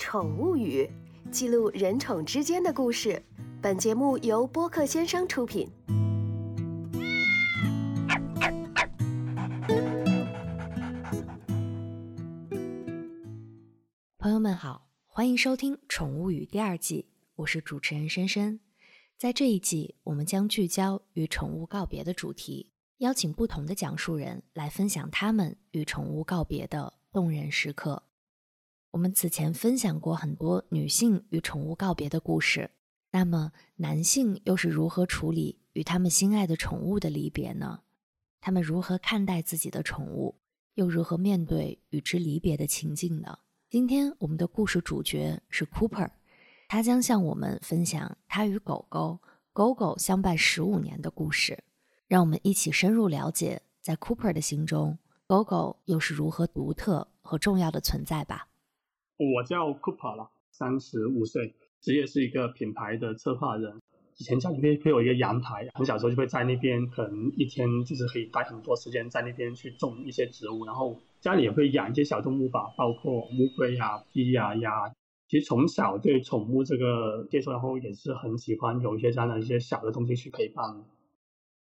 宠物语》，记录人宠之间的故事。本节目由播客先生出品。朋友们好，欢迎收听《宠物语》第二季，我是主持人深深。在这一季，我们将聚焦与宠物告别的主题，邀请不同的讲述人来分享他们与宠物告别的动人时刻。我们此前分享过很多女性与宠物告别的故事，那么男性又是如何处理与他们心爱的宠物的离别呢？他们如何看待自己的宠物，又如何面对与之离别的情境呢？今天我们的故事主角是 Cooper，他将向我们分享他与狗狗狗狗相伴十五年的故事。让我们一起深入了解，在 Cooper 的心中，狗狗又是如何独特和重要的存在吧。我叫 Cooper 啦，三十五岁，职业是一个品牌的策划人。以前家里面会有一个阳台，很小时候就会在那边，可能一天就是可以待很多时间在那边去种一些植物。然后家里也会养一些小动物吧，包括乌龟啊、鸡啊、鸭。其实从小对宠物这个接触，然后也是很喜欢有一些这样的一些小的东西去陪伴。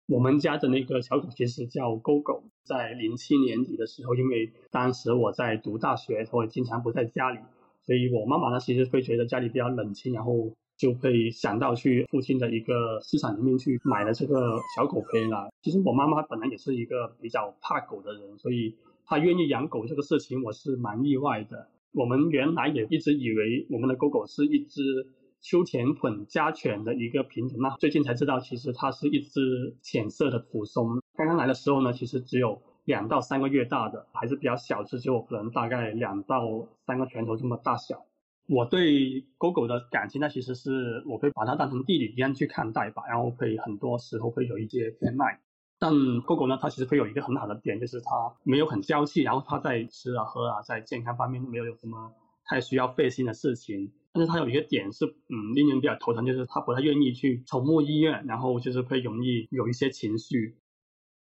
我们家的那个小狗其实叫狗狗，在零七年底的时候，因为当时我在读大学，我经常不在家里，所以我妈妈呢其实会觉得家里比较冷清，然后就会想到去附近的一个市场里面去买了这个小狗回来。其实我妈妈本来也是一个比较怕狗的人，所以她愿意养狗这个事情我是蛮意外的。我们原来也一直以为我们的狗狗是一只。秋田混家犬的一个品种，那最近才知道，其实它是一只浅色的土松。刚刚来的时候呢，其实只有两到三个月大的，还是比较小只，就可能大概两到三个拳头这么大小。我对狗狗的感情，那其实是我会把它当成弟弟一样去看待吧，然后会很多时候会有一些偏爱。但狗狗呢，它其实会有一个很好的点，就是它没有很娇气，然后它在吃啊喝啊，在健康方面没有有什么太需要费心的事情。但是它有一个点是，嗯，令人比较头疼，就是它不太愿意去宠物医院，然后就是会容易有一些情绪。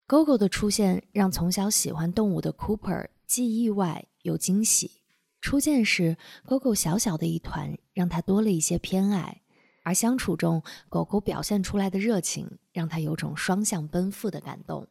狗狗的出现让从小喜欢动物的 Cooper 既意外又惊喜。初见时，狗狗小小的一团，让他多了一些偏爱；而相处中，狗狗表现出来的热情，让他有种双向奔赴的感动。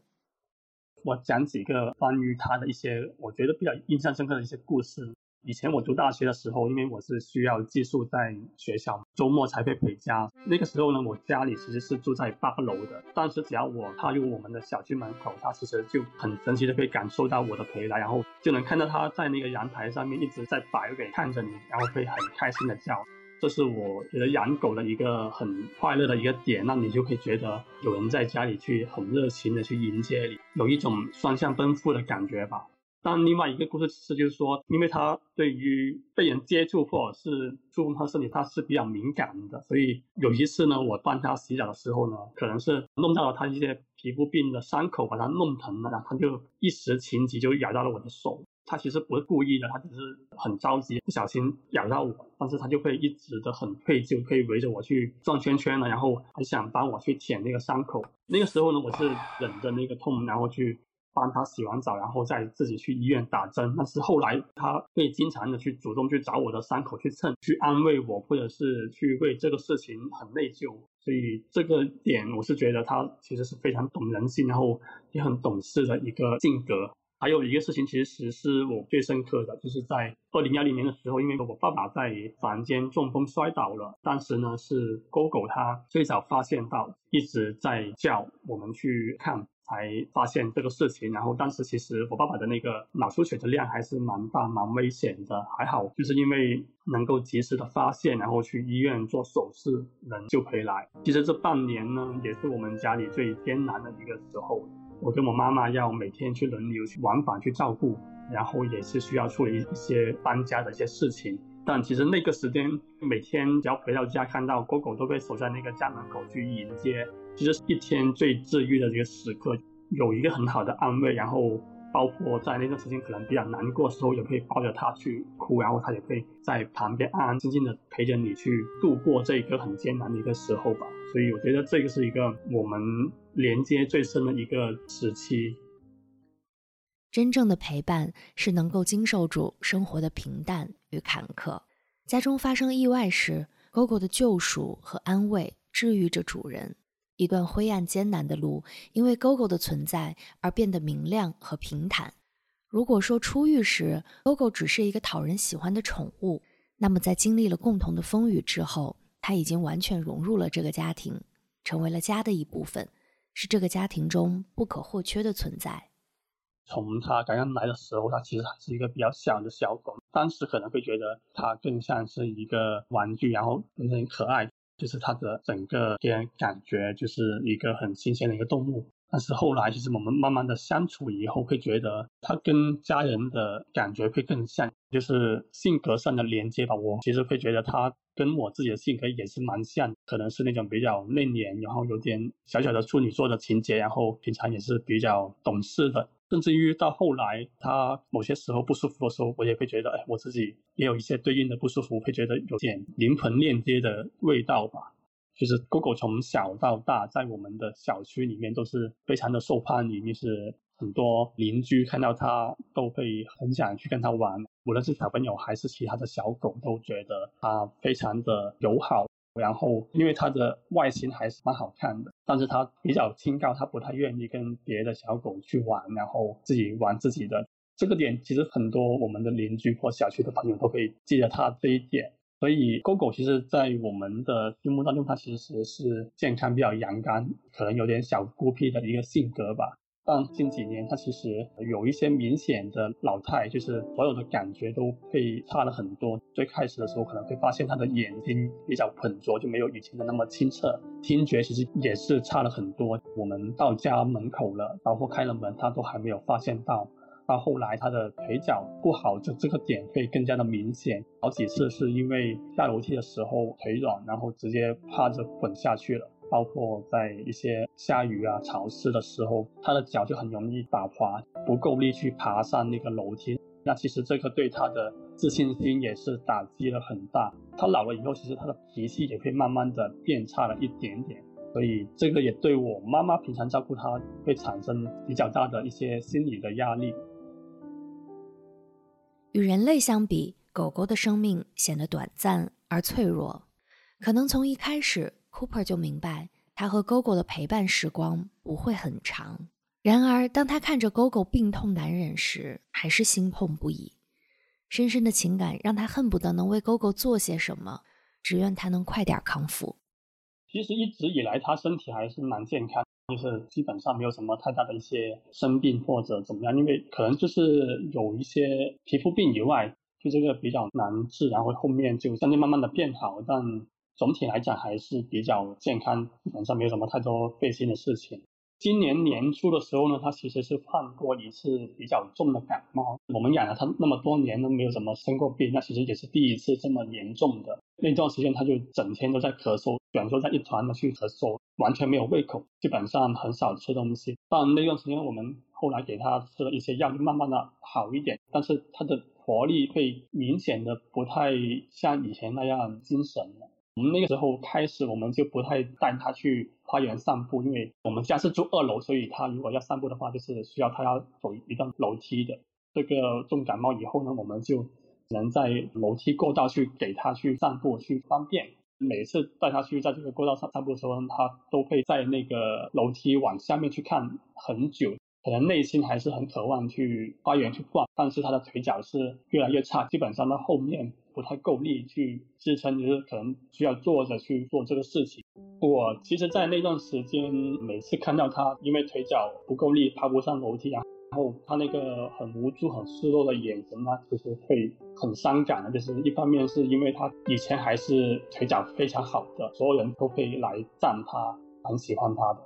我讲几个关于他的一些，我觉得比较印象深刻的一些故事。以前我读大学的时候，因为我是需要寄宿在学校，周末才会回家。那个时候呢，我家里其实是住在八楼的，但是只要我踏入我们的小区门口，它其实就很神奇的可以感受到我的陪来，然后就能看到它在那个阳台上面一直在摆尾看着你，然后会很开心的叫。这是我觉得养狗的一个很快乐的一个点，那你就会觉得有人在家里去很热情的去迎接你，有一种双向奔赴的感觉吧。但另外一个故事是，就是说，因为它对于被人接触或者是触碰它身体，它是比较敏感的，所以有一次呢，我帮它洗澡的时候呢，可能是弄到了它一些皮肤病的伤口，把它弄疼了，然后它就一时情急就咬到了我的手。它其实不是故意的，它只是很着急，不小心咬到我，但是它就会一直的很愧疚，可以围着我去转圈圈了，然后还想帮我去舔那个伤口。那个时候呢，我是忍着那个痛，然后去。帮他洗完澡，然后再自己去医院打针。但是后来他会经常的去主动去找我的伤口去蹭，去安慰我，或者是去为这个事情很内疚。所以这个点我是觉得他其实是非常懂人性，然后也很懂事的一个性格。还有一个事情其实是我最深刻的，就是在二零幺零年的时候，因为我爸爸在房间中风摔倒了，当时呢是狗狗它最早发现到，一直在叫我们去看。才发现这个事情，然后当时其实我爸爸的那个脑出血的量还是蛮大、蛮危险的，还好就是因为能够及时的发现，然后去医院做手术，人就回来。其实这半年呢，也是我们家里最艰难的一个时候，我跟我妈妈要每天去轮流去往返去照顾，然后也是需要处理一些搬家的一些事情。但其实那个时间，每天只要回到家，看到狗狗都被守在那个家门口去迎接。其实一天最治愈的这个时刻，有一个很好的安慰，然后包括在那段时间可能比较难过的时候，也可以抱着它去哭，然后它也会在旁边安安静静的陪着你去度过这一个很艰难的一个时候吧。所以我觉得这个是一个我们连接最深的一个时期。真正的陪伴是能够经受住生活的平淡与坎坷。家中发生意外时，狗狗的救赎和安慰治愈着主人。一段灰暗艰难的路，因为狗狗的存在而变得明亮和平坦。如果说出狱时狗狗只是一个讨人喜欢的宠物，那么在经历了共同的风雨之后，它已经完全融入了这个家庭，成为了家的一部分，是这个家庭中不可或缺的存在。从它刚刚来的时候，它其实还是一个比较小的小狗，当时可能会觉得它更像是一个玩具，然后很可爱，就是它的整个给人感觉就是一个很新鲜的一个动物。但是后来，其实我们慢慢的相处以后，会觉得它跟家人的感觉会更像，就是性格上的连接吧。我其实会觉得它跟我自己的性格也是蛮像，可能是那种比较内敛，然后有点小小的处女座的情节，然后平常也是比较懂事的。甚至于到后来，它某些时候不舒服的时候，我也会觉得，哎，我自己也有一些对应的不舒服，会觉得有点灵魂链接的味道吧。就是狗狗从小到大，在我们的小区里面都是非常的受欢迎，就是很多邻居看到它都会很想去跟它玩，无论是小朋友还是其他的小狗，都觉得它非常的友好。然后，因为它的外形还是蛮好看的，但是它比较清高，它不太愿意跟别的小狗去玩，然后自己玩自己的。这个点其实很多我们的邻居或小区的朋友都可以记得它这一点。所以，狗狗其实，在我们的心目当中，它其实是健康、比较阳刚，可能有点小孤僻的一个性格吧。但近几年，它其实有一些明显的老态，就是所有的感觉都会差了很多。最开始的时候，可能会发现它的眼睛比较浑浊，就没有以前的那么清澈。听觉其实也是差了很多。我们到家门口了，包括开了门，它都还没有发现到。到后来，他的腿脚不好，就这个点会更加的明显。好几次是因为下楼梯的时候腿软，然后直接趴着滚下去了。包括在一些下雨啊、潮湿的时候，他的脚就很容易打滑，不够力去爬上那个楼梯。那其实这个对他的自信心也是打击了很大。他老了以后，其实他的脾气也会慢慢的变差了一点点。所以这个也对我妈妈平常照顾他会产生比较大的一些心理的压力。与人类相比，狗狗的生命显得短暂而脆弱。可能从一开始，Cooper 就明白，他和 Gogo 的陪伴时光不会很长。然而，当他看着 Gogo 病痛难忍时，还是心痛不已。深深的情感让他恨不得能为 Gogo 做些什么，只愿他能快点康复。其实一直以来，他身体还是蛮健康。就是基本上没有什么太大的一些生病或者怎么样，因为可能就是有一些皮肤病以外，就这个比较难治，然后后面就相对慢慢的变好，但总体来讲还是比较健康，基本上没有什么太多费心的事情。今年年初的时候呢，他其实是患过一次比较重的感冒。我们养了他那么多年都没有怎么生过病，那其实也是第一次这么严重的。那段时间他就整天都在咳嗽，卷缩在一团的去咳嗽，完全没有胃口，基本上很少吃东西。但那段时间我们后来给他吃了一些药，就慢慢的好一点，但是他的活力会明显的不太像以前那样精神了。我们那个时候开始，我们就不太带他去花园散步，因为我们家是住二楼，所以他如果要散步的话，就是需要他要走一段楼梯的。这个重感冒以后呢，我们就只能在楼梯过道去给他去散步，去方便。每次带他去在这个过道上散步的时候，他都会在那个楼梯往下面去看很久，可能内心还是很渴望去花园去逛，但是他的腿脚是越来越差，基本上到后面。不太够力去支撑，就是可能需要坐着去做这个事情。我其实，在那段时间，每次看到他因为腿脚不够力爬不上楼梯啊，然后他那个很无助、很失落的眼神呢，其实会很伤感的。就是一方面是因为他以前还是腿脚非常好的，所有人都会来赞他，很喜欢他的，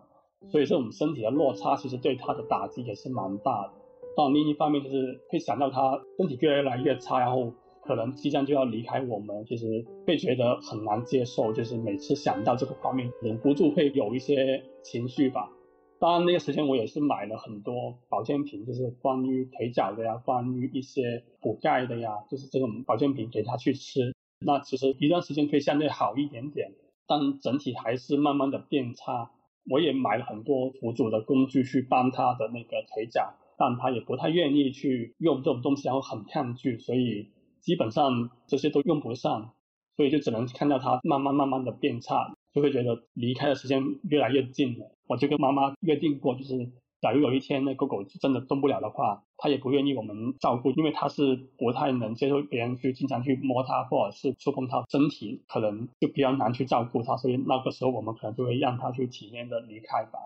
所以这种身体的落差，其实对他的打击也是蛮大的。但另一方面，就是会想到他身体越来越差，然后。可能即将就要离开我们，其实会觉得很难接受，就是每次想到这个画面，忍不住会有一些情绪吧。当然那个时间我也是买了很多保健品，就是关于腿脚的呀，关于一些补钙的呀，就是这种保健品给他去吃。那其实一段时间会相对好一点点，但整体还是慢慢的变差。我也买了很多辅助的工具去帮他的那个腿脚，但他也不太愿意去用这种东西，然后很抗拒，所以。基本上这些都用不上，所以就只能看到它慢慢慢慢的变差，就会觉得离开的时间越来越近了。我就跟妈妈约定过，就是假如有一天那狗狗真的动不了的话，它也不愿意我们照顾，因为它是不太能接受别人去经常去摸它或者是触碰它身体，可能就比较难去照顾它，所以那个时候我们可能就会让它去体面的离开吧。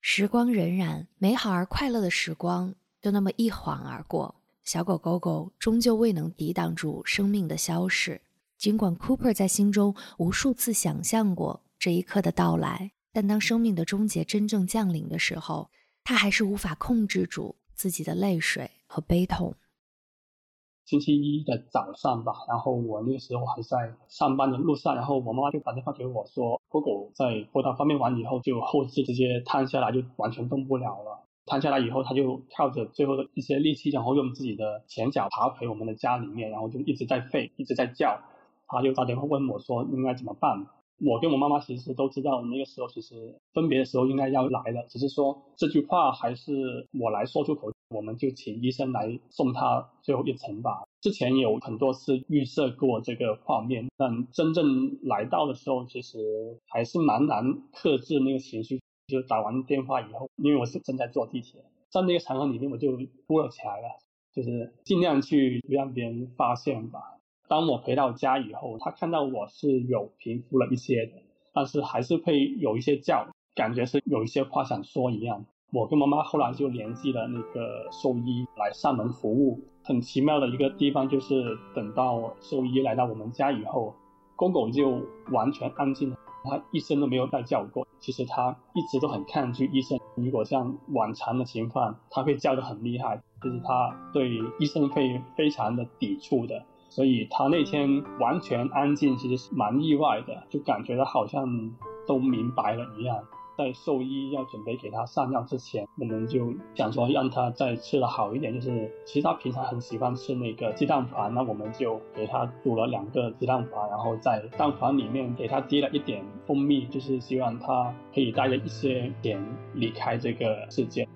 时光荏苒，美好而快乐的时光就那么一晃而过。小狗狗狗终究未能抵挡住生命的消逝。尽管 Cooper 在心中无数次想象过这一刻的到来，但当生命的终结真正降临的时候，他还是无法控制住自己的泪水和悲痛。星期一的早上吧，然后我那个时候还在上班的路上，然后我妈妈就打电话给我说，狗狗在拨打方面完以后，就后肢直接瘫下来，就完全动不了了。瘫下来以后，他就靠着最后的一些力气，然后用自己的前脚爬回我们的家里面，然后就一直在吠，一直在叫。他就打电话问我说应该怎么办。我跟我妈妈其实都知道，那个时候其实分别的时候应该要来了，只是说这句话还是我来说出口。我们就请医生来送他最后一程吧。之前有很多次预设过这个画面，但真正来到的时候，其实还是蛮难克制那个情绪。就打完电话以后，因为我是正在坐地铁，在那个场合里面，我就哭了起来了，就是尽量去不让别人发现吧。当我回到家以后，他看到我是有平复了一些，但是还是会有一些叫，感觉是有一些话想说一样。我跟妈妈后来就联系了那个兽医来上门服务。很奇妙的一个地方就是，等到兽医来到我们家以后，公狗就完全安静了。他一声都没有再叫过。其实他一直都很抗拒医生。如果像往常的情况，他会叫得很厉害，就是他对医生会非常的抵触的。所以他那天完全安静，其实是蛮意外的，就感觉他好像都明白了一样。在兽医要准备给他上药之前，我们就想说让他再吃的好一点。就是其实他平常很喜欢吃那个鸡蛋黄，那我们就给他煮了两个鸡蛋黄，然后在蛋黄里面给他滴了一点蜂蜜，就是希望他可以带着一些点离开这个世界。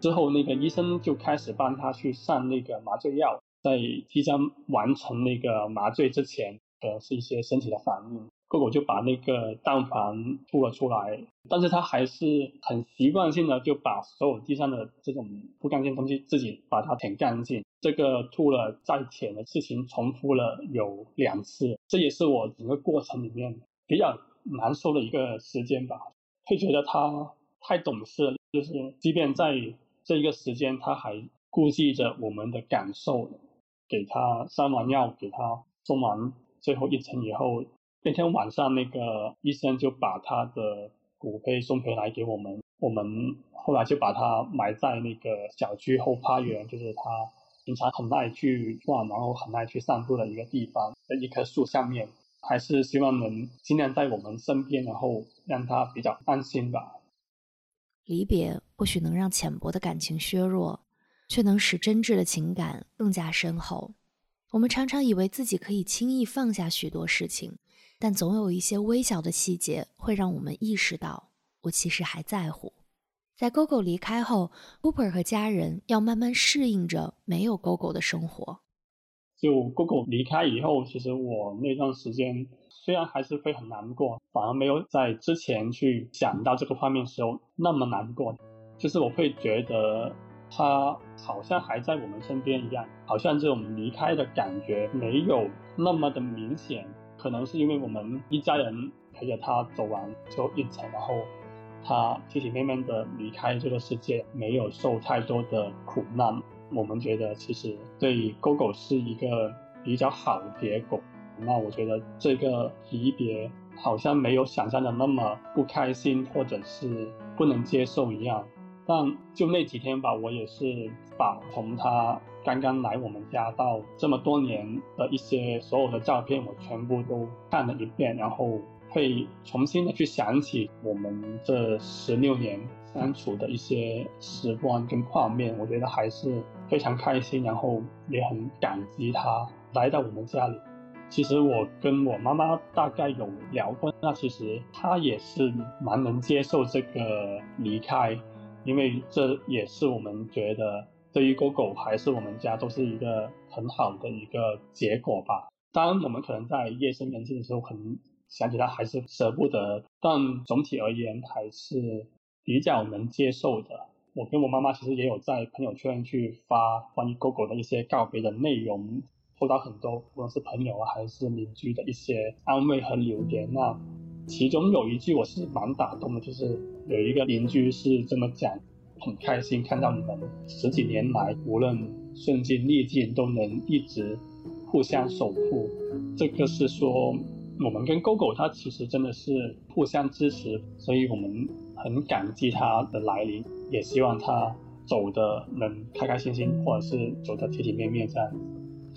之后那个医生就开始帮他去上那个麻醉药，在即将完成那个麻醉之前的是一些身体的反应。狗狗就把那个蛋黄吐了出来，但是它还是很习惯性的就把所有地上的这种不干净东西自己把它舔干净。这个吐了再舔的事情重复了有两次，这也是我整个过程里面比较难受的一个时间吧。会觉得它太懂事了，就是即便在这一个时间，它还顾忌着我们的感受，给它上完药，给它送完最后一程以后。那天晚上，那个医生就把他的骨灰送回来给我们。我们后来就把他埋在那个小区后花园，就是他平常很爱去转，然后很爱去散步的一个地方的一棵树下面。还是希望能尽量在我们身边，然后让他比较安心吧。离别或许能让浅薄的感情削弱，却能使真挚的情感更加深厚。我们常常以为自己可以轻易放下许多事情。但总有一些微小的细节会让我们意识到，我其实还在乎。在狗狗离开后，Cooper 和家人要慢慢适应着没有狗狗的生活。就狗狗离开以后，其实我那段时间虽然还是会很难过，反而没有在之前去想到这个画面时候那么难过。就是我会觉得它好像还在我们身边一样，好像这种离开的感觉没有那么的明显。可能是因为我们一家人陪着他走完最后一程，然后他体体面面的离开这个世界，没有受太多的苦难。我们觉得其实对于狗狗是一个比较好的结果。那我觉得这个离别好像没有想象的那么不开心，或者是不能接受一样。但就那几天吧，我也是把从他。刚刚来我们家到这么多年的一些所有的照片，我全部都看了一遍，然后会重新的去想起我们这十六年相处的一些时光跟画面，我觉得还是非常开心，然后也很感激他来到我们家里。其实我跟我妈妈大概有聊过，那其实她也是蛮能接受这个离开，因为这也是我们觉得。对于狗狗还是我们家都是一个很好的一个结果吧。当然，我们可能在夜深人静的时候，可能想起来还是舍不得，但总体而言还是比较能接受的。我跟我妈妈其实也有在朋友圈去发关于狗狗的一些告别的内容，收到很多无论是朋友啊还是邻居的一些安慰和留言。那其中有一句我是蛮打动的，就是有一个邻居是这么讲：很开心看到你们十几年来无论顺境逆境都能一直。互相守护，这个是说我们跟狗狗它其实真的是互相支持，所以我们很感激它的来临，也希望它走的能开开心心，或者是走的体体面面这样。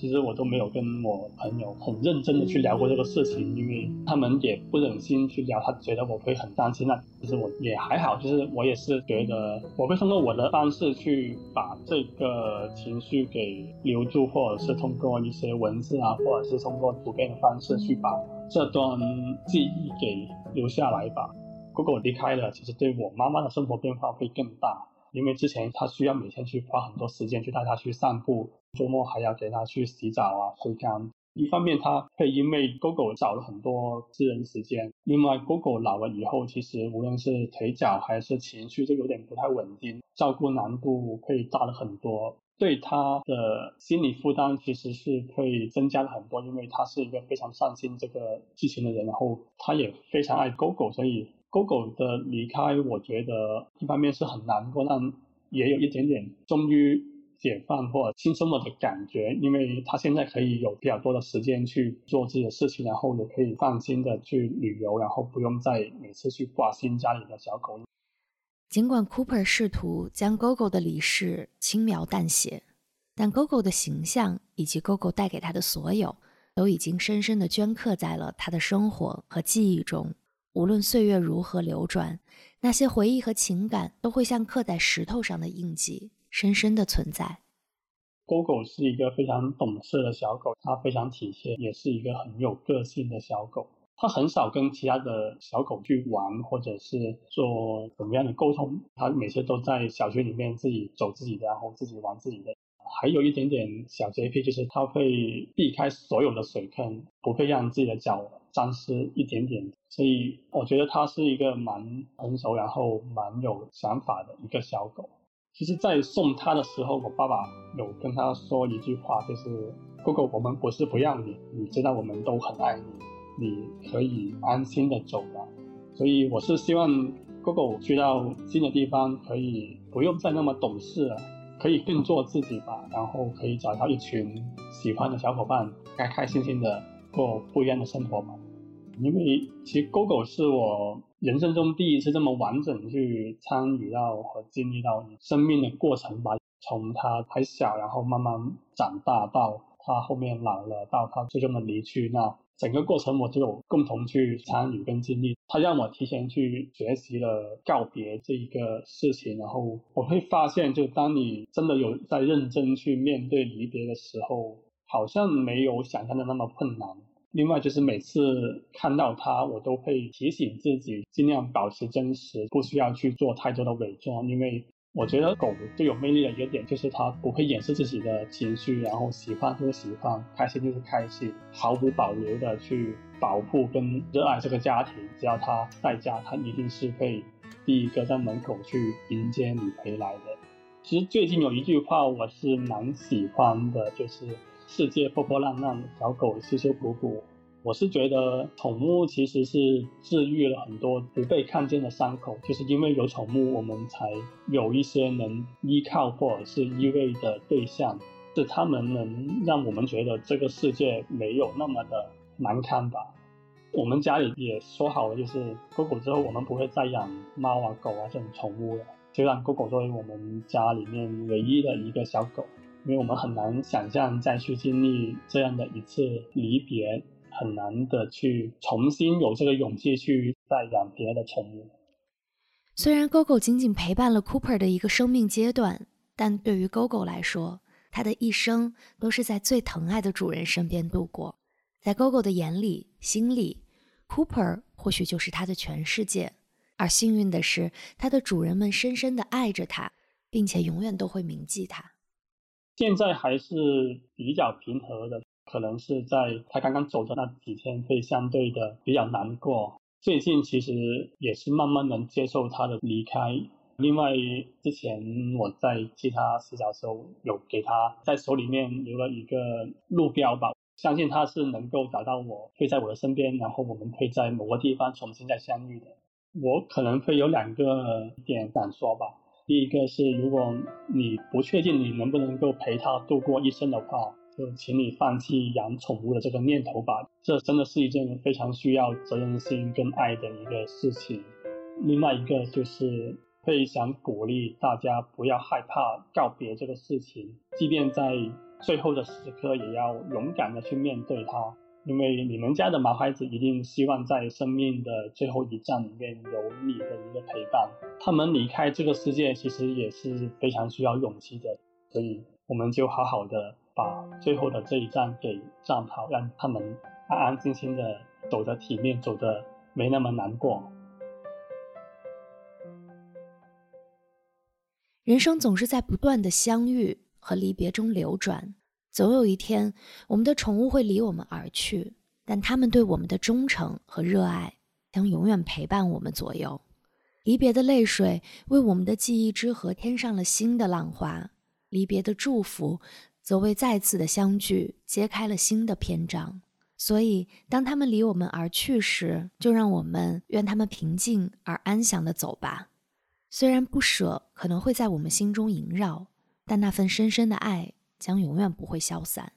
其实我都没有跟我朋友很认真的去聊过这个事情，因为他们也不忍心去聊，他觉得我会很担心。那其实我也还好，就是我也是觉得我会通过我的方式去把这个情绪给留住，或者是通过一些文字啊，或者是通过图片的方式去把这段记忆给留下来吧。如果我离开了，其实对我妈妈的生活变化会更大。因为之前他需要每天去花很多时间去带他去散步，周末还要给他去洗澡啊、吹干。一方面他会因为狗狗少了很多私人时间，另外狗狗老了以后，其实无论是腿脚还是情绪就有点不太稳定，照顾难度会大了很多，对他的心理负担其实是会增加了很多。因为他是一个非常上心这个事情的人，然后他也非常爱狗狗，所以。狗狗的离开，我觉得一方面是很难过，但也有一点点终于解放或轻松了的感觉，因为他现在可以有比较多的时间去做自己的事情，然后也可以放心的去旅游，然后不用再每次去挂心家里的小狗。尽管 Cooper 试图将 Gogo 的离世轻描淡写，但 Gogo 的形象以及 Gogo 带给他的所有，都已经深深的镌刻在了他的生活和记忆中。无论岁月如何流转，那些回忆和情感都会像刻在石头上的印记，深深的存在。狗狗是一个非常懂事的小狗，它非常体贴，也是一个很有个性的小狗。它很少跟其他的小狗去玩，或者是做怎么样的沟通。它每次都在小区里面自己走自己的，然后自己玩自己的。还有一点点小洁癖，就是它会避开所有的水坑，不会让自己的脚。沾湿一点点，所以我觉得它是一个蛮成熟，然后蛮有想法的一个小狗。其实，在送它的时候，我爸爸有跟他说一句话，就是“狗狗，我们不是不要你，你知道我们都很爱你，你可以安心的走了。”所以，我是希望狗狗去到新的地方，可以不用再那么懂事了，可以更做自己吧，然后可以找到一群喜欢的小伙伴，开开心心的过不一样的生活吧。因为其实狗狗是我人生中第一次这么完整去参与到和经历到生命的过程吧，从它还小，然后慢慢长大，到它后面老了，到它最终的离去，那整个过程我都有共同去参与跟经历。他让我提前去学习了告别这一个事情，然后我会发现，就当你真的有在认真去面对离别的时候，好像没有想象的那么困难。另外就是每次看到他，我都会提醒自己尽量保持真实，不需要去做太多的伪装。因为我觉得狗最有魅力的一个点就是它不会掩饰自己的情绪，然后喜欢就是喜欢，开心就是开心，毫无保留的去保护跟热爱这个家庭。只要它在家，它一定是会第一个在门口去迎接你回来的。其实最近有一句话我是蛮喜欢的，就是。世界破破烂烂，小狗修修补补。我是觉得宠物其实是治愈了很多不被看见的伤口，就是因为有宠物，我们才有一些能依靠或者是依偎的对象，是他们能让我们觉得这个世界没有那么的难堪吧。我们家里也说好了，就是狗狗之后我们不会再养猫啊狗啊这种宠物了，就让狗狗作为我们家里面唯一的一个小狗。因为我们很难想象再去经历这样的一次离别，很难的去重新有这个勇气去再养别的宠物。虽然 GoGo 仅仅陪伴了 Cooper 的一个生命阶段，但对于 GoGo 来说，它的一生都是在最疼爱的主人身边度过。在 GoGo 的眼里、心里，Cooper 或许就是它的全世界。而幸运的是，它的主人们深深的爱着它，并且永远都会铭记它。现在还是比较平和的，可能是在他刚刚走的那几天会相对的比较难过。最近其实也是慢慢能接受他的离开。另外，之前我在替他洗澡的时候，有给他在手里面留了一个路标吧，相信他是能够找到我，会在我的身边，然后我们会在某个地方重新再相遇的。我可能会有两个点想说吧。第一个是，如果你不确定你能不能够陪他度过一生的话，就请你放弃养宠物的这个念头吧。这真的是一件非常需要责任心跟爱的一个事情。另外一个就是会想鼓励大家不要害怕告别这个事情，即便在最后的时刻，也要勇敢的去面对它。因为你们家的毛孩子一定希望在生命的最后一站里面有你的一个陪伴。他们离开这个世界其实也是非常需要勇气的，所以我们就好好的把最后的这一站给站好，让他们安安心心的走得体面，走得没那么难过。人生总是在不断的相遇和离别中流转。总有一天，我们的宠物会离我们而去，但他们对我们的忠诚和热爱将永远陪伴我们左右。离别的泪水为我们的记忆之河添上了新的浪花，离别的祝福则为再次的相聚揭开了新的篇章。所以，当他们离我们而去时，就让我们愿他们平静而安详地走吧。虽然不舍可能会在我们心中萦绕，但那份深深的爱。将永远不会消散。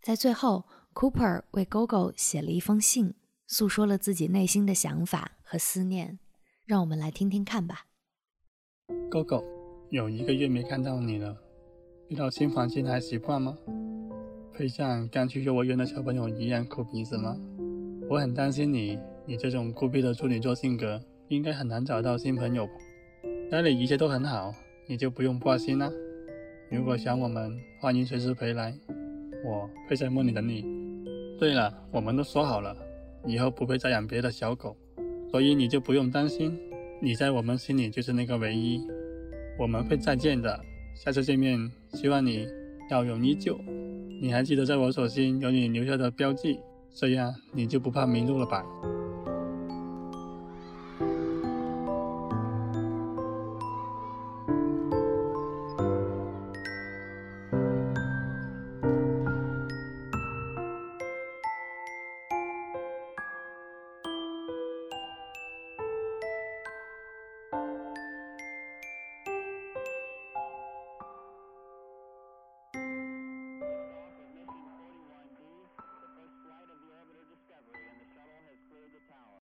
在最后，Cooper 为 Gogo 写了一封信，诉说了自己内心的想法和思念。让我们来听听看吧。Gogo，有一个月没看到你了，遇到新环境还习惯吗？会像刚去幼儿园的小朋友一样哭鼻子吗？我很担心你，你这种孤僻的处女座性格，应该很难找到新朋友？家里一切都很好，你就不用挂心了。如果想我们，欢迎随时回来，我会在梦里等你。对了，我们都说好了，以后不会再养别的小狗，所以你就不用担心，你在我们心里就是那个唯一。我们会再见的，下次见面，希望你笑容依旧。你还记得在我手心有你留下的标记，这样你就不怕迷路了吧？